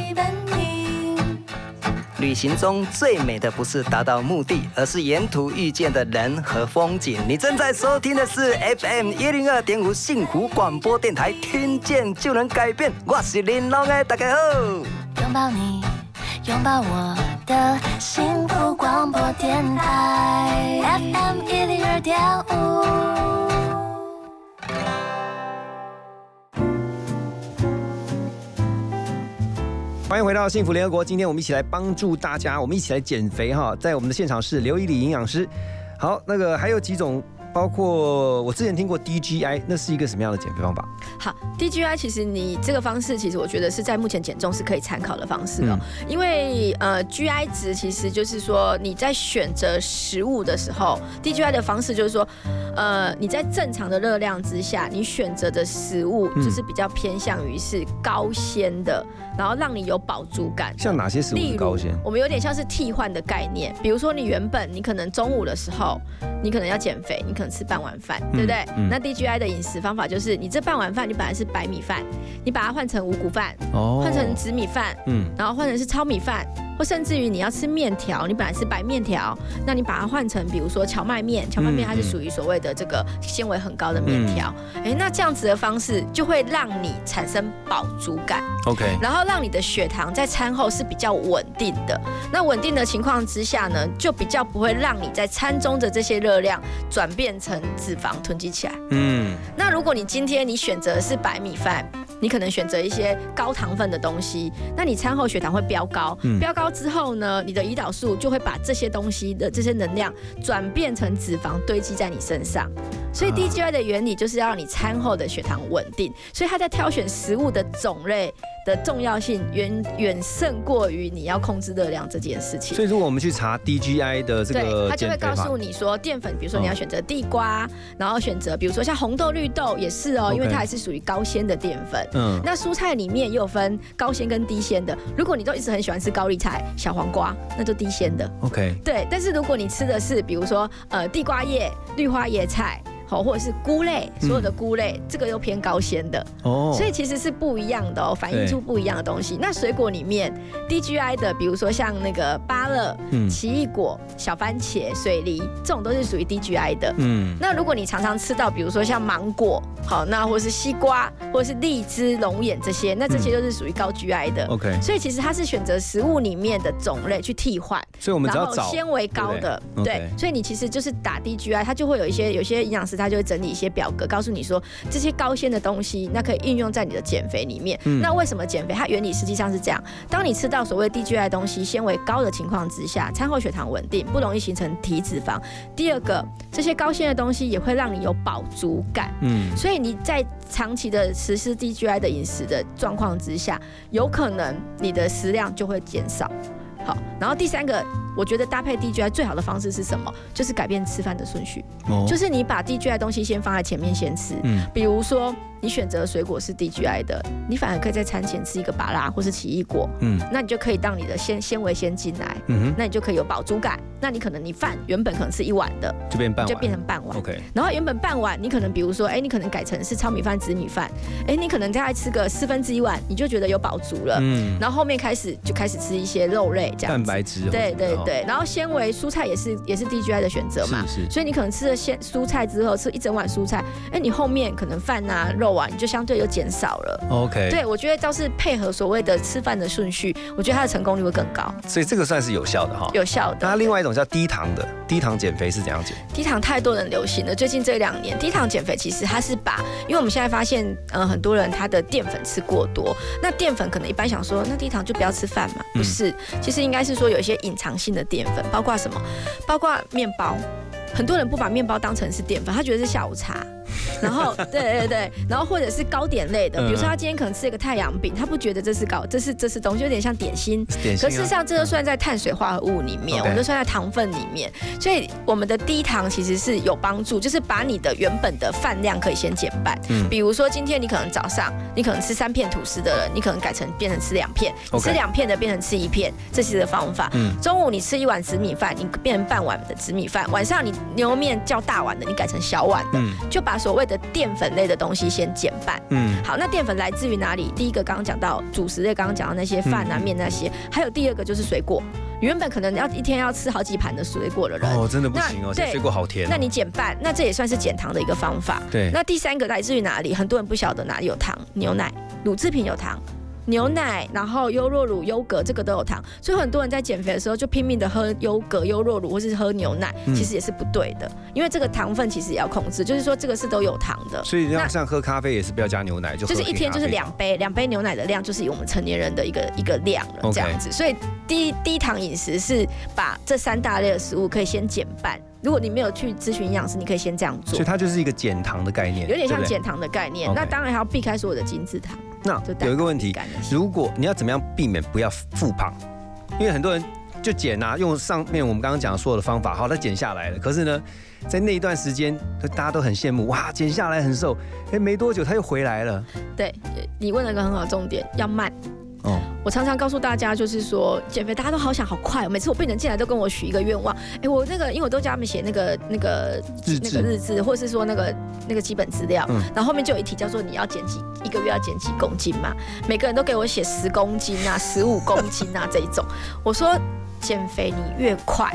旅行中最美的不是达到目的，而是沿途遇见的人和风景。你正在收听的是 FM 一零二点五幸福广播电台，听见就能改变。我是林龙的，大家好。拥抱你，拥抱我的幸福广播电台 FM 一零二点五。欢迎回到幸福联合国，今天我们一起来帮助大家，我们一起来减肥哈。在我们的现场是刘一礼营养师。好，那个还有几种，包括我之前听过 DGI，那是一个什么样的减肥方法？好，DGI 其实你这个方式，其实我觉得是在目前减重是可以参考的方式哦，因为呃 GI 值其实就是说你在选择食物的时候，DGI 的方式就是说，呃你在正常的热量之下，你选择的食物嗯就是比较偏向于是高纤的，然后让你有饱足感。像哪些食物高纤？我们有点像是替换的概念，比如说你原本你可能中午的时候，你可能要减肥，你可可能吃半碗饭，嗯对不对？嗯那 DGI 的饮食方法就是，你这半碗饭你本来是白米饭，你把它换成五谷饭，哦换成紫米饭，嗯然后换成是糙米饭，或甚至于你要吃面条，你本来是白面条，那你把它换成比如说荞麦面，荞麦面它是嗯属于所谓的这个纤维很高的面条，哎、那这样子的方式就会让你产生饱足感。OK，然后让你的血糖在餐后是比较稳定的。那稳定的情况之下呢，就比较不会让你在餐中的这些热量转变成脂肪囤积起来。嗯那如果你今天你选择的是白米饭，你可能选择一些高糖分的东西，那你餐后血糖会飙高，嗯飙高之后呢，你的胰岛素就会把这些东西的这些能量转变成脂肪堆积在你身上。所以 DGI 的原理就是要让你餐后的血糖稳定，所以他在挑选食物的种类的重要性远远胜过于你要控制热量这件事情。所以如果我们去查 DGI 的这对，个他就会告诉，你说淀粉，比如说你要哦选择地瓜，然后选择比如说像红豆、绿豆也是哦，因为它还是属于高纤的淀粉。嗯那蔬菜里面也有分高纤跟低纤的。如果你都一直很喜欢吃高丽菜、小黄瓜，那就低纤的。OK，对，但是如果你吃的是比如说呃地瓜叶、绿花椰菜。好，或者是菇类，所有的菇类，这个又偏高纤的，哦。所以其实是不一样的哦，反映出不一样的东西。那水果里面 DGI 的，比如说像那个芭乐、嗯。奇异果、小番茄、水梨，这种都是属于 DGI 的。嗯。那如果你常常吃到，比如说像芒果，好，那或是西瓜，或是荔枝、龙眼这些，那这些都是属于高 GI 的。OK 所以其实它是选择食物里面的种类去替换，所以我们只要然后找纤维高的，对对？对所以你其实就是打 DGI，它就会有一些有些营养师他就会整理一些表格，告诉你说这些高纤的东西，那可以运用在你的减肥里面。嗯那为什么减肥？它原理实际上是这样：当你吃到所谓 DGI 的东西纤维高的情况之下，餐后血糖稳定，不容易形成体脂肪。第二个，这些高纤的东西也会让你有饱足感。嗯所以你在长期的实施 DGI 的饮食的状况之下，有可能你的食量就会减少。好，然后第三个，我觉得搭配 DGI 最好的方式是什么？就是改变吃饭的顺序，哦就是你把 DGI 的东西先放在前面先吃。嗯比如说你选择的水果是 DGI 的，你反而可以在餐前吃一个芭拉或是奇异果，嗯那你就可以当你的纤纤维先进来，嗯哼那你就可以有饱足感。那你可能你饭原本可能吃一碗的，就变半碗就变成半碗。OK 然后原本半碗，你可能比如说，哎，你可能改成是糙米饭、紫米饭，哎，你可能大概吃个四分之一碗，你就觉得有饱足了。嗯然后后面开始就开始吃一些肉类这样。蛋白质或对对对，然后纤维蔬菜也是也是 DGI 的选择嘛，是是所以你可能吃了鲜蔬菜之后，吃一整碗蔬菜，哎，你后面可能饭啊肉就相对就减少了。OK 对，我觉得倒是配合所谓的吃饭的顺序，我觉得它的成功率会更高，所以这个算是有效的哈。有效的。那另外一种叫低糖的，低糖减肥是怎样减？低糖太多人流行了，最近这两年低糖减肥其实它是把，因为我们现在发现，呃，很多人他的淀粉吃过多，那淀粉可能一般想说，那低糖就不要吃饭嘛，不是，其实应该是说有一些隐藏性的淀粉，包括什么，包括面包。很多人不把面包当成是淀粉，他觉得是下午茶。然后，对对对，然后或者是糕点类的，比如说他今天可能吃一个太阳饼，他不觉得这是糕，这是这是东西，有点像点心。点心啊可事实上，这就算在碳水化合物里面我们就算在糖分里面。所以我们的低糖其实是有帮助，就是把你的原本的饭量可以先减半。嗯比如说今天你可能早上你可能吃三片吐司的人，你可能改成变成吃两片，吃两片的变成吃一片，这是的方法。嗯中午你吃一碗紫米饭，你变成半碗的紫米饭；晚上你牛肉面叫大碗的，你改成小碗的，嗯就把所谓的淀粉类的东西先减半。嗯好，那淀粉来自于哪里？第一个刚刚讲到主食类，刚刚讲到那些饭啊、嗯面那些，还有第二个就是水果。原本可能要一天要吃好几盘的水果的人，哦，真的不行哦，对水果好甜哦。那你减半，那这也算是减糖的一个方法。对那第三个来自于哪里？很多人不晓得哪里有糖，牛奶、乳制品有糖。牛奶，然后优酪乳、优格，这个都有糖，所以很多人在减肥的时候就拼命的喝优格、优酪乳，或是喝牛奶，嗯其实也是不对的，因为这个糖分其实也要控制，就是说这个是都有糖的。所以那像像喝咖啡也是不要加牛奶，就喝就是一天就是两杯，两杯牛奶的量就是以我们成年人的一个一个量了这样子。所以低低糖饮食是把这三大类的食物可以先减半。如果你没有去咨询营养师，你可以先这样做所以，它就是一个减糖的概念，有点像减糖的概念。那当然还要避开所有的精制糖。那有一个问题如果你要怎么样避免不要复胖？因为很多人就减啊，用上面我们刚刚讲的所有的方法，好，他减下来了。可是呢，在那一段时间，大家都很羡慕，哇，减下来很瘦，哎，没多久他又回来了。对，你问了一个很好的重点，要慢。哦，我常常告诉大家，就是说减肥大家都好想好快哦，每次我病人进来都跟我许一个愿望，哎，我那个因为我都叫他们写那个那个那个日志，或是说那个那个基本资料，嗯。然后后面就有一题叫做你要减几一个月要减几公斤嘛，每个人都给我写十公斤啊、十五公斤啊这一种，我说减肥你越快，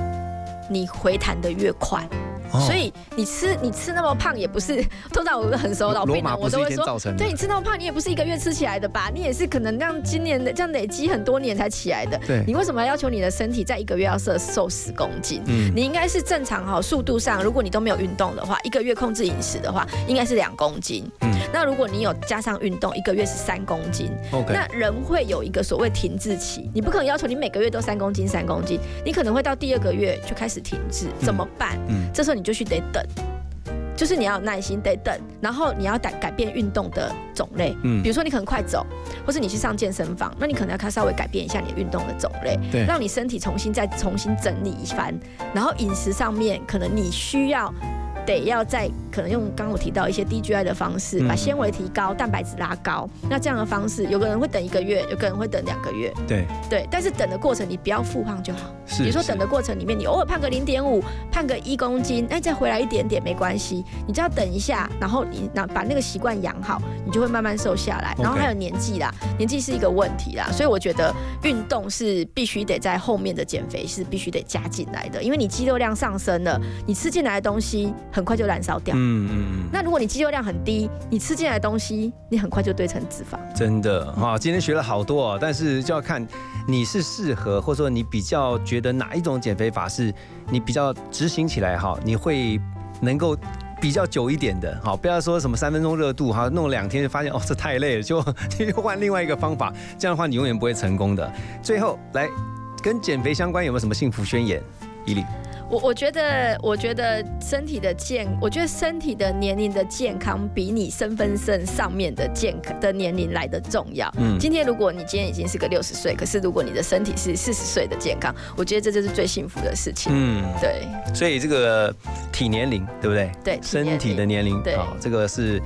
你回弹的越快。哦所以你吃你吃那么胖也不是，(laughs) 通常我很熟老罗病人，我都会说对你吃那么胖，你也不是一个月吃起来的吧？你也是可能让今年的这样累积很多年才起来的。对你为什么要要求你的身体在一个月要瘦瘦十公斤？嗯你应该是正常哈，速度上，如果你都没有运动的话，一个月控制饮食的话，应该是两公斤。嗯那如果你有加上运动，一个月是三公斤。OK 那人会有一个所谓停滞期，你不可能要求你每个月都三公斤三公斤，你可能会到第二个月就开始停滞，怎么办？嗯这时候你就去得等。就是你要有耐心，得等，然后你要改改变运动的种类，嗯比如说你可能快走，或是你去上健身房，那你可能要开稍微改变一下你的运动的种类，对让你身体重新再重新整理一番，然后饮食上面可能你需要。得要在可能用刚刚我提到一些低 GI 的方式，嗯把纤维提高，蛋白质拉高。那这样的方式，有个人会等一个月，有个人会等两个月。对，对，但是等的过程你不要复胖就好。是是比如说等的过程里面，你偶尔胖个零点五，胖个一公斤，那，再回来一点点没关系，你只要等一下，然后你那把那个习惯养好，你就会慢慢瘦下来。然后还有年纪啦，年纪是一个问题啦，所以我觉得运动是必须得在后面的减肥是必须得加进来的，因为你肌肉量上升了，你吃进来的东西很快就燃烧掉。嗯嗯嗯，那如果你肌肉量很低，你吃进来的东西，你很快就堆成脂肪。真的哈、今天学了好多哦，但是就要看你是适合，或者说你比较觉得哪一种减肥法是你比较执行起来哈，你会能够。比较久一点的，好，不要说什么三分钟热度，哈，弄两天就发现哦，这太累了，就就换另外一个方法，这样的话你永远不会成功的。最后来跟减肥相关有没有什么幸福宣言？伊利，我我觉得，我觉得身体的健，我觉得身体的年龄的健康比你身份证上面的健康的年龄来的重要。嗯今天如果你今天已经是个六十岁，可是如果你的身体是四十岁的健康，我觉得这就是最幸福的事情。嗯，对，所以这个体年龄对不对？对体身体的年龄，对好这个是。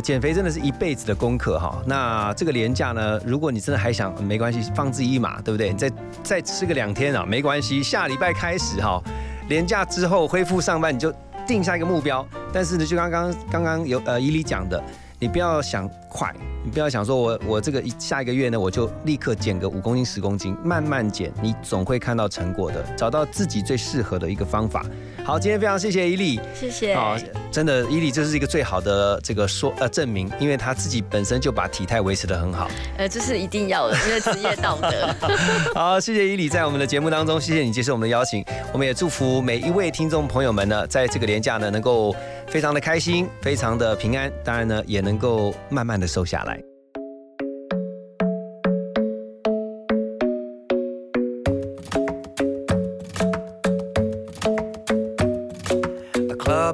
减肥真的是一辈子的功课哈。那这个廉价呢，如果你真的还想，没关系，放自己一马，对不对？你再再吃个两天啊，没关系。下礼拜开始哈，廉价之后恢复上班，你就定下一个目标。但是呢，就刚刚刚刚有呃伊利讲的，你不要想快，你不要想说我我这个一下一个月呢，我就立刻减个五公斤十公斤，慢慢减，你总会看到成果的，找到自己最适合的一个方法。好，今天非常谢谢伊利。谢谢。啊，真的，伊利这是一个最好的这个说呃证明，因为他自己本身就把体态维持得很好。呃，这是一定要的，因为职业道德。(laughs) 好，谢谢伊利在我们的节目当中，谢谢你接受我们的邀请。我们也祝福每一位听众朋友们呢，在这个年假呢，能够非常的开心，非常的平安，当然呢，也能够慢慢的瘦下来。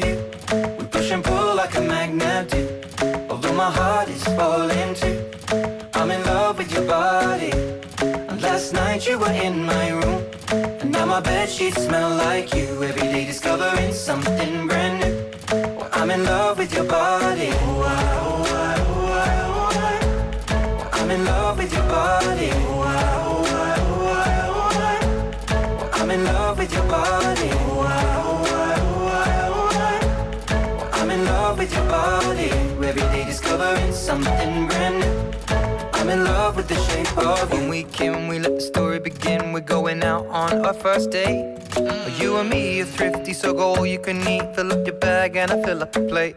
You. We push and pull like a magnet do. Although my heart is falling too. I'm in love with your body. And last night you were in my room. And now my bed sheets smell like you. Every day discovering something brand new. Well, I'm in love with your body. Oh, I, oh, I, oh, I, oh, I. Well, I'm in love with your body. Oh, I, oh, I, oh, I, oh, I. Well, I'm in love with your body. Discovering something. I'm in love with the shape of you. When we came, we let the story begin. We're going out on our first date. You and me are thrifty, so go all you can eat. Fill up your bag and I fill up the plate.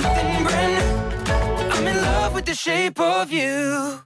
Something brand new. I'm in love with the shape of you.